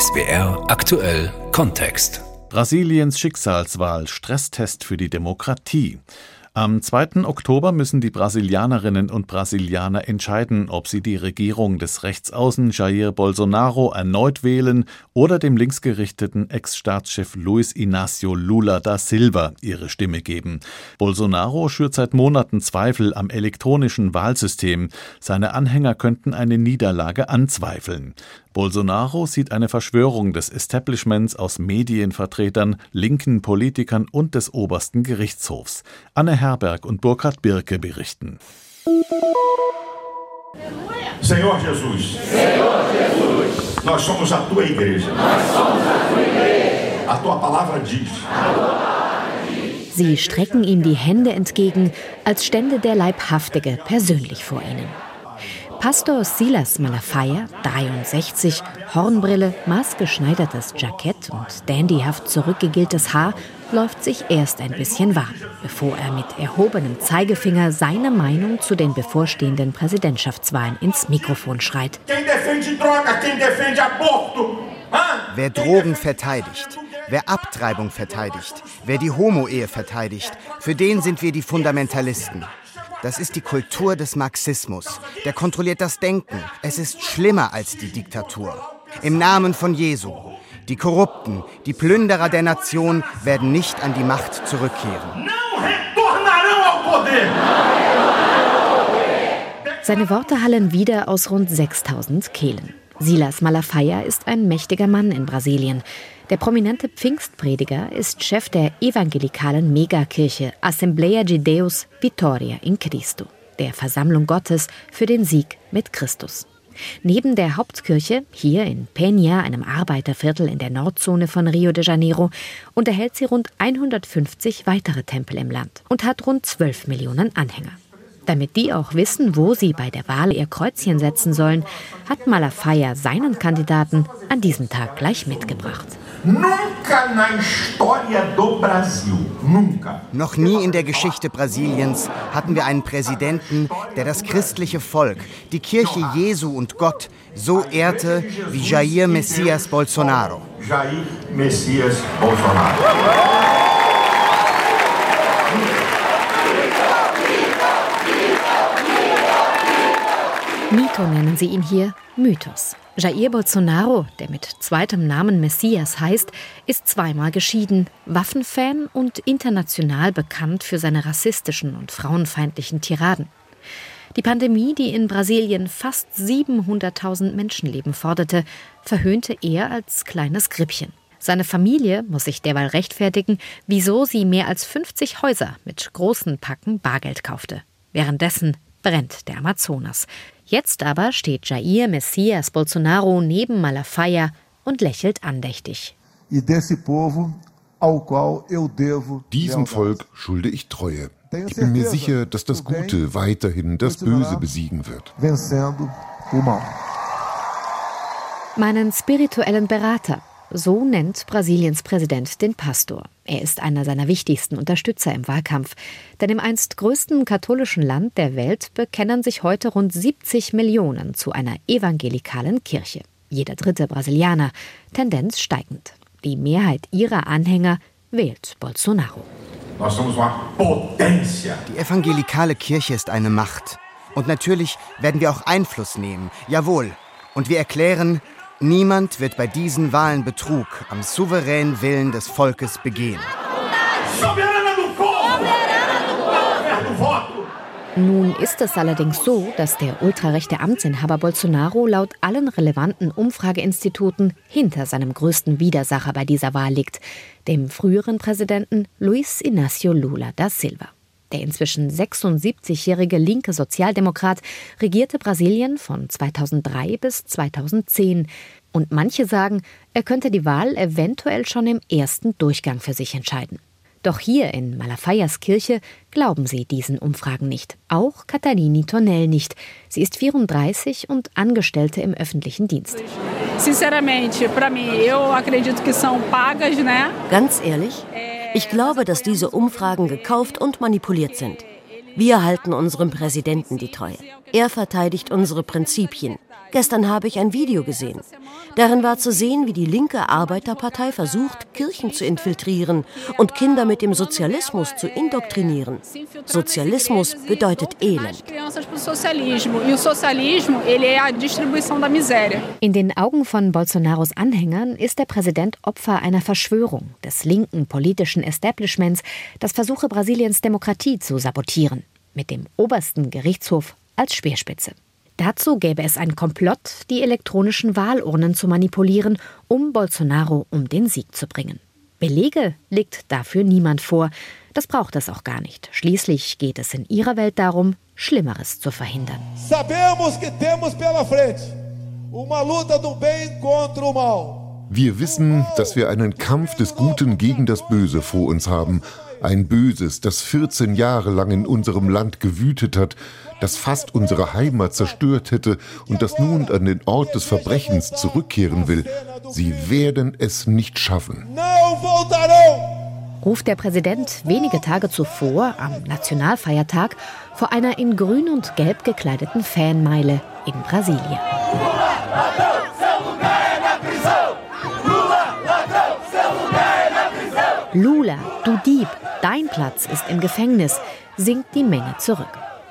SBR aktuell Kontext. Brasiliens Schicksalswahl, Stresstest für die Demokratie. Am 2. Oktober müssen die Brasilianerinnen und Brasilianer entscheiden, ob sie die Regierung des Rechtsaußen Jair Bolsonaro erneut wählen oder dem linksgerichteten Ex-Staatschef Luis Inácio Lula da Silva ihre Stimme geben. Bolsonaro schürt seit Monaten Zweifel am elektronischen Wahlsystem. Seine Anhänger könnten eine Niederlage anzweifeln. Bolsonaro sieht eine Verschwörung des Establishments aus Medienvertretern, linken Politikern und des obersten Gerichtshofs. Anne Herberg und Burkhard Birke berichten. Senhor Jesus, Senhor Jesus, nós somos a tua igreja. Nós somos a tua igreja. A tua palavra diz. Sie strecken ihm die Hände entgegen, als stände der Leibhaftige persönlich vor ihnen. Pastor Silas Malafaya, 63, Hornbrille, maßgeschneidertes Jackett und dandyhaft zurückgegeltes Haar, läuft sich erst ein bisschen warm, bevor er mit erhobenem Zeigefinger seine Meinung zu den bevorstehenden Präsidentschaftswahlen ins Mikrofon schreit. Wer Drogen verteidigt, wer Abtreibung verteidigt, wer die Homo-Ehe verteidigt, für den sind wir die Fundamentalisten. Das ist die Kultur des Marxismus. Der kontrolliert das Denken. Es ist schlimmer als die Diktatur. Im Namen von Jesu. Die Korrupten, die Plünderer der Nation werden nicht an die Macht zurückkehren. Seine Worte hallen wieder aus rund 6000 Kehlen. Silas Malafaia ist ein mächtiger Mann in Brasilien. Der prominente Pfingstprediger ist Chef der evangelikalen Megakirche Assembleia de Deus Vitória in Cristo, der Versammlung Gottes für den Sieg mit Christus. Neben der Hauptkirche, hier in Peña, einem Arbeiterviertel in der Nordzone von Rio de Janeiro, unterhält sie rund 150 weitere Tempel im Land und hat rund 12 Millionen Anhänger. Damit die auch wissen, wo sie bei der Wahl ihr Kreuzchen setzen sollen, hat Malafaia seinen Kandidaten an diesem Tag gleich mitgebracht. Nunca na história do Brasil, nunca. Noch nie in der Geschichte Brasiliens hatten wir einen Präsidenten, der das christliche Volk, die Kirche Jesu und Gott so ehrte wie Jair Messias Bolsonaro. Jair Messias Bolsonaro. Mito nennen sie ihn hier Mythos. Jair Bolsonaro, der mit zweitem Namen Messias heißt, ist zweimal geschieden, Waffenfan und international bekannt für seine rassistischen und frauenfeindlichen Tiraden. Die Pandemie, die in Brasilien fast 700.000 Menschenleben forderte, verhöhnte er als kleines Grippchen. Seine Familie muss sich derweil rechtfertigen, wieso sie mehr als 50 Häuser mit großen Packen Bargeld kaufte. Währenddessen brennt der Amazonas. Jetzt aber steht Jair Messias Bolsonaro neben Malafaia und lächelt andächtig. Diesem Volk schulde ich Treue. Ich bin mir sicher, dass das Gute weiterhin das Böse besiegen wird. Meinen spirituellen Berater, so nennt Brasiliens Präsident den Pastor. Er ist einer seiner wichtigsten Unterstützer im Wahlkampf. Denn im einst größten katholischen Land der Welt bekennen sich heute rund 70 Millionen zu einer evangelikalen Kirche. Jeder dritte Brasilianer, Tendenz steigend. Die Mehrheit ihrer Anhänger wählt Bolsonaro. Die evangelikale Kirche ist eine Macht. Und natürlich werden wir auch Einfluss nehmen. Jawohl. Und wir erklären, Niemand wird bei diesen Wahlen Betrug am souveränen Willen des Volkes begehen. Nun ist es allerdings so, dass der ultrarechte Amtsinhaber Bolsonaro laut allen relevanten Umfrageinstituten hinter seinem größten Widersacher bei dieser Wahl liegt, dem früheren Präsidenten Luis Inácio Lula da Silva. Der inzwischen 76-jährige linke Sozialdemokrat regierte Brasilien von 2003 bis 2010. Und manche sagen, er könnte die Wahl eventuell schon im ersten Durchgang für sich entscheiden. Doch hier in Malafayas Kirche glauben sie diesen Umfragen nicht. Auch Catalini Tonell nicht. Sie ist 34 und Angestellte im öffentlichen Dienst. Ganz ehrlich, ich glaube, dass diese Umfragen gekauft und manipuliert sind. Wir halten unserem Präsidenten die Treue. Er verteidigt unsere Prinzipien. Gestern habe ich ein Video gesehen. Darin war zu sehen, wie die linke Arbeiterpartei versucht, Kirchen zu infiltrieren und Kinder mit dem Sozialismus zu indoktrinieren. Sozialismus bedeutet Elend. In den Augen von Bolsonaros Anhängern ist der Präsident Opfer einer Verschwörung des linken politischen Establishments, das versuche, Brasiliens Demokratie zu sabotieren, mit dem obersten Gerichtshof als Speerspitze. Dazu gäbe es einen Komplott, die elektronischen Wahlurnen zu manipulieren, um Bolsonaro um den Sieg zu bringen. Belege legt dafür niemand vor. Das braucht es auch gar nicht. Schließlich geht es in ihrer Welt darum, Schlimmeres zu verhindern. Sabemos que temos pela frente uma luta do bem contra o mal. Wir wissen, dass wir einen Kampf des Guten gegen das Böse vor uns haben. Ein Böses, das 14 Jahre lang in unserem Land gewütet hat, das fast unsere Heimat zerstört hätte und das nun an den Ort des Verbrechens zurückkehren will. Sie werden es nicht schaffen. Ruft der Präsident wenige Tage zuvor, am Nationalfeiertag, vor einer in grün und gelb gekleideten Fanmeile in Brasilien. Lula, du Dieb, dein Platz ist im Gefängnis, singt die Menge zurück.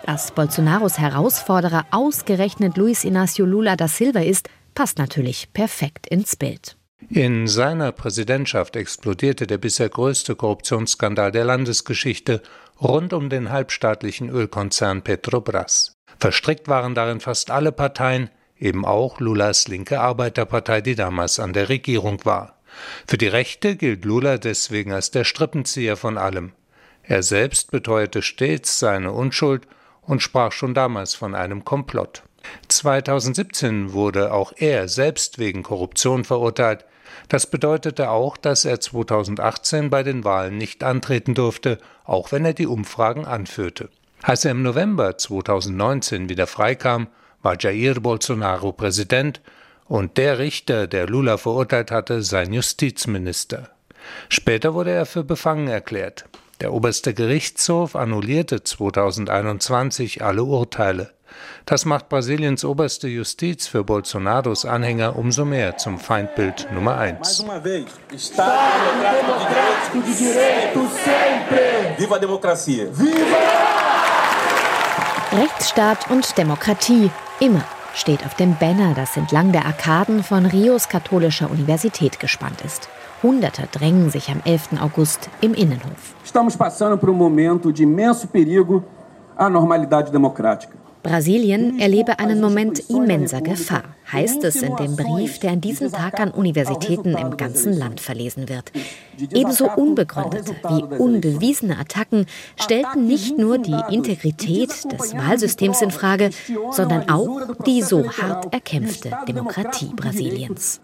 Dass Bolsonaros Herausforderer ausgerechnet Luis Inácio Lula da Silva ist, passt natürlich perfekt ins Bild. In seiner Präsidentschaft explodierte der bisher größte Korruptionsskandal der Landesgeschichte rund um den halbstaatlichen Ölkonzern Petrobras. Verstrickt waren darin fast alle Parteien, eben auch Lulas linke Arbeiterpartei, die damals an der Regierung war. Für die Rechte gilt Lula deswegen als der Strippenzieher von allem. Er selbst beteuerte stets seine Unschuld und sprach schon damals von einem Komplott. 2017 wurde auch er selbst wegen Korruption verurteilt. Das bedeutete auch, dass er 2018 bei den Wahlen nicht antreten durfte, auch wenn er die Umfragen anführte. Als er im November 2019 wieder freikam, war Jair Bolsonaro Präsident und der Richter, der Lula verurteilt hatte, sein Justizminister. Später wurde er für befangen erklärt. Der oberste Gerichtshof annullierte 2021 alle Urteile. Das macht Brasiliens oberste Justiz für Bolsonaros Anhänger umso mehr zum Feindbild Nummer eins. Rechtsstaat und Demokratie immer steht auf dem Banner, das entlang der Arkaden von Rios katholischer Universität gespannt ist. Hunderte drängen sich am 11. August im Innenhof. Estamos passando por um momento de imenso perigo à normalidade democrática. Brasilien erlebe einen Moment immenser Gefahr, heißt es in dem Brief, der an diesem Tag an Universitäten im ganzen Land verlesen wird. Ebenso unbegründete wie unbewiesene Attacken stellten nicht nur die Integrität des Wahlsystems in Frage, sondern auch die so hart erkämpfte Demokratie Brasiliens.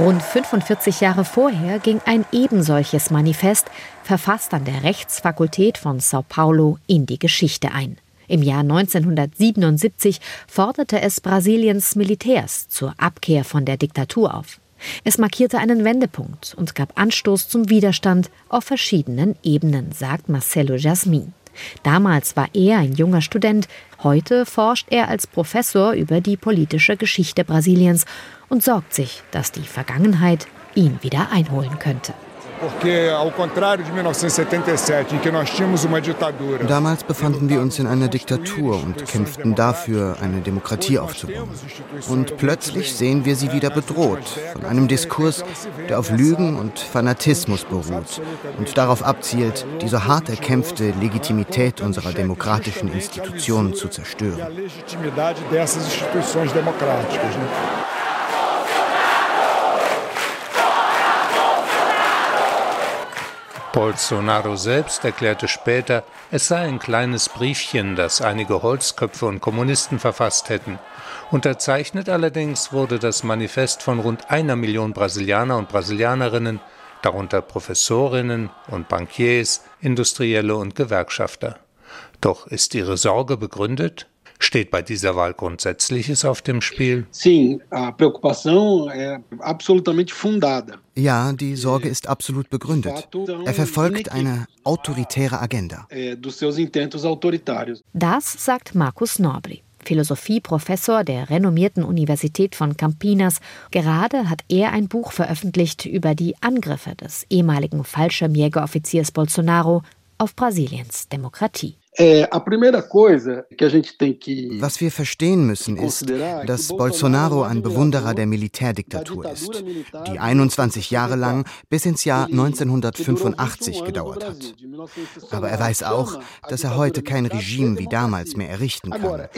Rund 45 Jahre vorher ging ein ebensolches Manifest, verfasst an der Rechtsfakultät von Sao Paulo, in die Geschichte ein. Im Jahr 1977 forderte es Brasiliens Militärs zur Abkehr von der Diktatur auf. Es markierte einen Wendepunkt und gab Anstoß zum Widerstand auf verschiedenen Ebenen, sagt Marcelo Jasmin. Damals war er ein junger Student, heute forscht er als Professor über die politische Geschichte Brasiliens und sorgt sich, dass die Vergangenheit ihn wieder einholen könnte. Damals befanden wir uns in einer Diktatur und kämpften dafür, eine Demokratie aufzubauen. Und plötzlich sehen wir sie wieder bedroht von einem Diskurs, der auf Lügen und Fanatismus beruht und darauf abzielt, die so hart erkämpfte Legitimität unserer demokratischen Institutionen zu zerstören. Bolsonaro selbst erklärte später, es sei ein kleines Briefchen, das einige Holzköpfe und Kommunisten verfasst hätten. Unterzeichnet allerdings wurde das Manifest von rund einer Million Brasilianer und Brasilianerinnen, darunter Professorinnen und Bankiers, Industrielle und Gewerkschafter. Doch ist ihre Sorge begründet? Steht bei dieser Wahl Grundsätzliches auf dem Spiel? Ja, die Sorge ist absolut begründet. Er verfolgt eine autoritäre Agenda. Das sagt Markus Norbri. Philosophieprofessor der renommierten Universität von Campinas. Gerade hat er ein Buch veröffentlicht über die Angriffe des ehemaligen Fallschirmjägeroffiziers Bolsonaro auf Brasiliens Demokratie. Was wir verstehen müssen, ist, dass Bolsonaro ein Bewunderer der Militärdiktatur ist, die 21 Jahre lang bis ins Jahr 1985 gedauert hat. Aber er weiß auch, dass er heute kein Regime wie damals mehr errichten kann.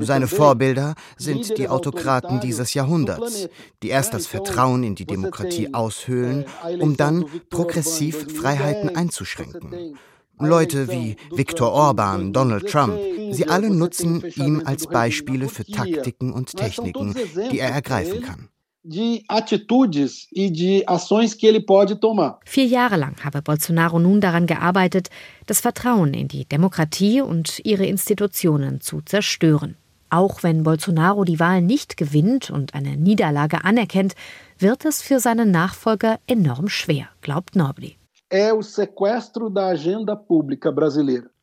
Seine Vorbilder sind die Autokraten dieses Jahrhunderts, die erst das Vertrauen in die Demokratie aushöhlen, um dann progressiv Freiheiten einzuschränken. Leute wie Viktor Orban, Donald Trump, sie alle nutzen ihn als Beispiele für Taktiken und Techniken, die er ergreifen kann. Vier Jahre lang habe Bolsonaro nun daran gearbeitet, das Vertrauen in die Demokratie und ihre Institutionen zu zerstören. Auch wenn Bolsonaro die Wahl nicht gewinnt und eine Niederlage anerkennt, wird es für seinen Nachfolger enorm schwer, glaubt Nobli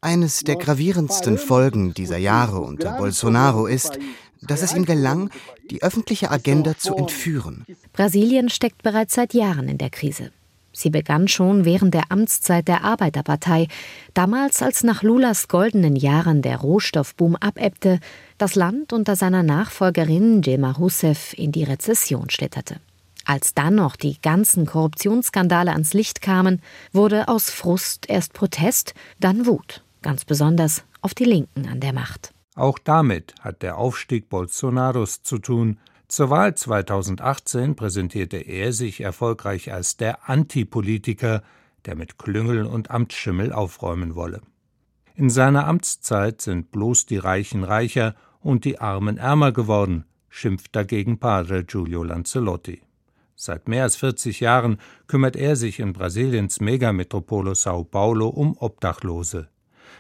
Eines der gravierendsten Folgen dieser Jahre unter Bolsonaro ist, dass es ihm gelang, die öffentliche Agenda zu entführen. Brasilien steckt bereits seit Jahren in der Krise. Sie begann schon während der Amtszeit der Arbeiterpartei, damals als nach Lulas goldenen Jahren der Rohstoffboom abebbte, das Land unter seiner Nachfolgerin Dilma Rousseff in die Rezession schlitterte. Als dann noch die ganzen Korruptionsskandale ans Licht kamen, wurde aus Frust erst Protest, dann Wut, ganz besonders auf die Linken an der Macht. Auch damit hat der Aufstieg Bolsonaros zu tun. Zur Wahl 2018 präsentierte er sich erfolgreich als der Antipolitiker, der mit Klüngel und Amtsschimmel aufräumen wolle. In seiner Amtszeit sind bloß die Reichen reicher und die Armen ärmer geworden, schimpft dagegen Padre Giulio Lancelotti. Seit mehr als 40 Jahren kümmert er sich in Brasiliens Megametropole Sao Paulo um Obdachlose.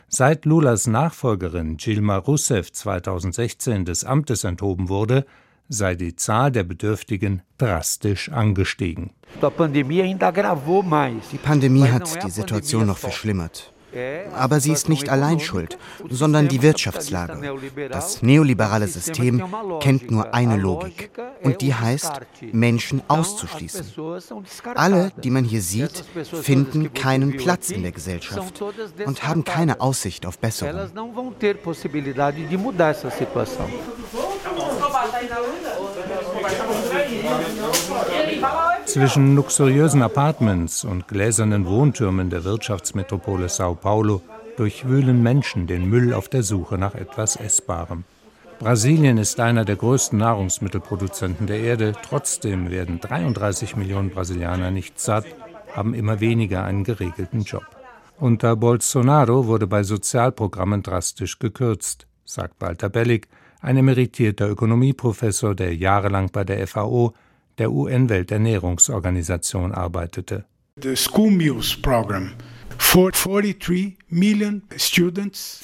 Seit Lulas Nachfolgerin Dilma Rousseff 2016 des Amtes enthoben wurde, sei die Zahl der Bedürftigen drastisch angestiegen. Die Pandemie hat die Situation noch verschlimmert. Aber sie ist nicht allein schuld, sondern die Wirtschaftslage. Das neoliberale System kennt nur eine Logik. Und die heißt, Menschen auszuschließen. Alle, die man hier sieht, finden keinen Platz in der Gesellschaft und haben keine Aussicht auf Besserung. Zwischen luxuriösen Apartments und gläsernen Wohntürmen der Wirtschaftsmetropole Sao Paulo durchwühlen Menschen den Müll auf der Suche nach etwas Essbarem. Brasilien ist einer der größten Nahrungsmittelproduzenten der Erde. Trotzdem werden 33 Millionen Brasilianer nicht satt, haben immer weniger einen geregelten Job. Unter Bolsonaro wurde bei Sozialprogrammen drastisch gekürzt, sagt Walter Bellig, ein emeritierter Ökonomieprofessor, der jahrelang bei der FAO, der UN-Welternährungsorganisation, arbeitete. The school meals program für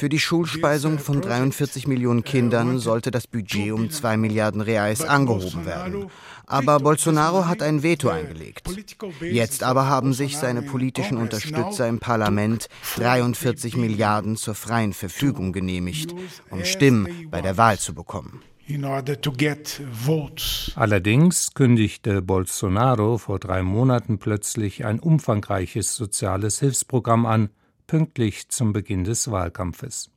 die Schulspeisung von 43 Millionen Kindern sollte das Budget um 2 Milliarden Reais angehoben werden. Aber Bolsonaro hat ein Veto eingelegt. Jetzt aber haben sich seine politischen Unterstützer im Parlament 43 Milliarden zur freien Verfügung genehmigt, um Stimmen bei der Wahl zu bekommen. Allerdings kündigte Bolsonaro vor drei Monaten plötzlich ein umfangreiches soziales Hilfsprogramm an, pünktlich zum Beginn des Wahlkampfes.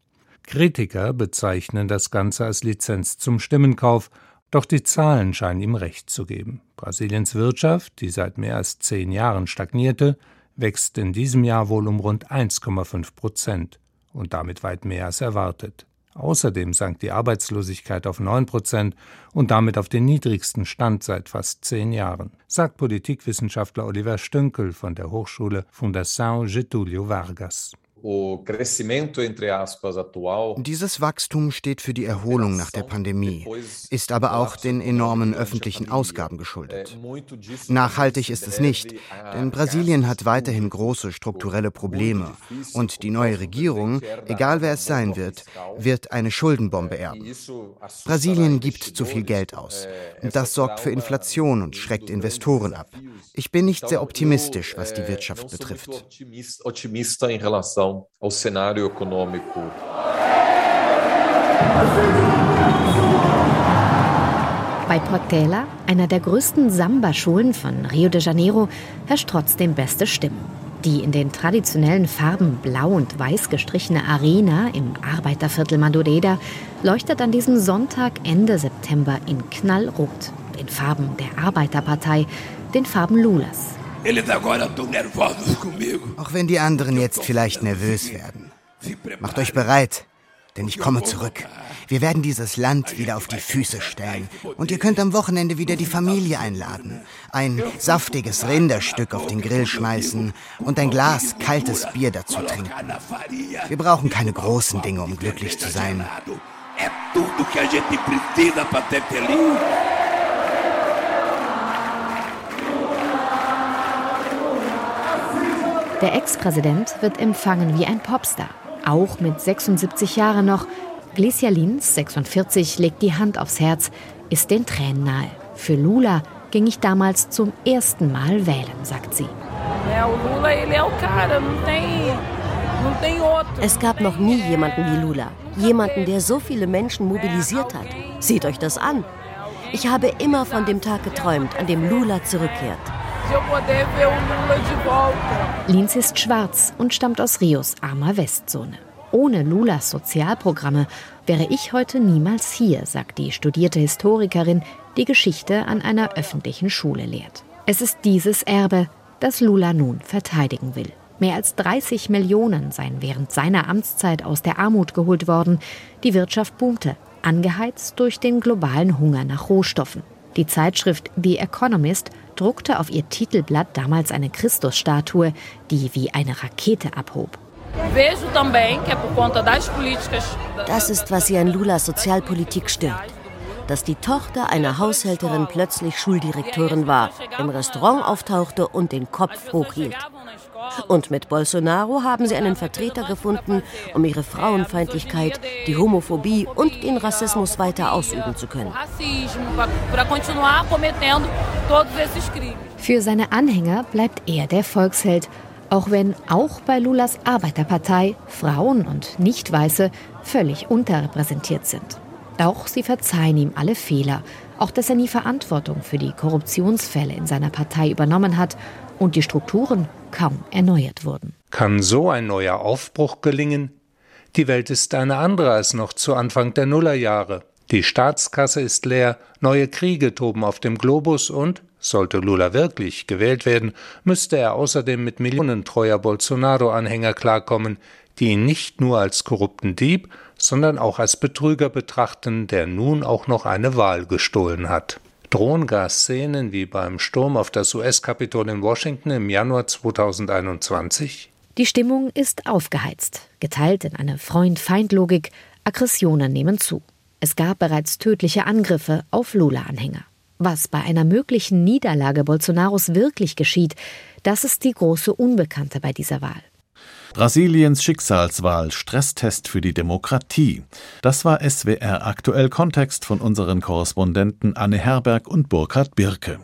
Kritiker bezeichnen das Ganze als Lizenz zum Stimmenkauf, doch die Zahlen scheinen ihm recht zu geben. Brasiliens Wirtschaft, die seit mehr als zehn Jahren stagnierte, wächst in diesem Jahr wohl um rund 1,5 Prozent und damit weit mehr als erwartet. Außerdem sank die Arbeitslosigkeit auf 9 Prozent und damit auf den niedrigsten Stand seit fast zehn Jahren, sagt Politikwissenschaftler Oliver Stünkel von der Hochschule Fundação Getúlio Vargas. Dieses Wachstum steht für die Erholung nach der Pandemie, ist aber auch den enormen öffentlichen Ausgaben geschuldet. Nachhaltig ist es nicht, denn Brasilien hat weiterhin große strukturelle Probleme und die neue Regierung, egal wer es sein wird, wird eine Schuldenbombe erben. Brasilien gibt zu viel Geld aus und das sorgt für Inflation und schreckt Investoren ab. Ich bin nicht sehr optimistisch, was die Wirtschaft betrifft. Bei Portela, einer der größten Samba-Schulen von Rio de Janeiro, herrscht trotzdem beste Stimmung. Die in den traditionellen Farben blau und weiß gestrichene Arena im Arbeiterviertel Madureira leuchtet an diesem Sonntag Ende September in Knallrot, den Farben der Arbeiterpartei, den Farben Lulas. Auch wenn die anderen jetzt vielleicht nervös werden. Macht euch bereit, denn ich komme zurück. Wir werden dieses Land wieder auf die Füße stellen. Und ihr könnt am Wochenende wieder die Familie einladen. Ein saftiges Rinderstück auf den Grill schmeißen und ein Glas kaltes Bier dazu trinken. Wir brauchen keine großen Dinge, um glücklich zu sein. Der Ex-Präsident wird empfangen wie ein Popstar. Auch mit 76 Jahren noch. Glesia Lins, 46, legt die Hand aufs Herz, ist den Tränen nahe. Für Lula ging ich damals zum ersten Mal wählen, sagt sie. Es gab noch nie jemanden wie Lula. Jemanden, der so viele Menschen mobilisiert hat. Seht euch das an. Ich habe immer von dem Tag geträumt, an dem Lula zurückkehrt. Linz ist schwarz und stammt aus Rios armer Westzone. Ohne Lulas Sozialprogramme wäre ich heute niemals hier, sagt die studierte Historikerin, die Geschichte an einer öffentlichen Schule lehrt. Es ist dieses Erbe, das Lula nun verteidigen will. Mehr als 30 Millionen seien während seiner Amtszeit aus der Armut geholt worden. Die Wirtschaft boomte, angeheizt durch den globalen Hunger nach Rohstoffen. Die Zeitschrift The Economist druckte auf ihr Titelblatt damals eine Christusstatue, die wie eine Rakete abhob. Das ist, was sie an Lulas Sozialpolitik stört. Dass die Tochter einer Haushälterin plötzlich Schuldirektorin war, im Restaurant auftauchte und den Kopf hochhielt. Und mit Bolsonaro haben sie einen Vertreter gefunden, um ihre Frauenfeindlichkeit, die Homophobie und den Rassismus weiter ausüben zu können. Für seine Anhänger bleibt er der Volksheld, auch wenn auch bei Lulas Arbeiterpartei Frauen und Nicht-Weiße völlig unterrepräsentiert sind. Doch sie verzeihen ihm alle Fehler, auch dass er nie Verantwortung für die Korruptionsfälle in seiner Partei übernommen hat und die Strukturen kaum erneuert wurden. Kann so ein neuer Aufbruch gelingen? Die Welt ist eine andere als noch zu Anfang der Nullerjahre. Die Staatskasse ist leer, neue Kriege toben auf dem Globus und, sollte Lula wirklich gewählt werden, müsste er außerdem mit Millionen treuer Bolsonaro-Anhänger klarkommen, die ihn nicht nur als korrupten Dieb, sondern auch als Betrüger betrachten, der nun auch noch eine Wahl gestohlen hat. Drohen Gasszenen wie beim Sturm auf das US-Kapitol in Washington im Januar 2021? Die Stimmung ist aufgeheizt, geteilt in eine Freund-Feind-Logik, Aggressionen nehmen zu. Es gab bereits tödliche Angriffe auf Lula-Anhänger. Was bei einer möglichen Niederlage Bolsonaros wirklich geschieht, das ist die große Unbekannte bei dieser Wahl. Brasiliens Schicksalswahl, Stresstest für die Demokratie. Das war SWR aktuell Kontext von unseren Korrespondenten Anne Herberg und Burkhard Birke.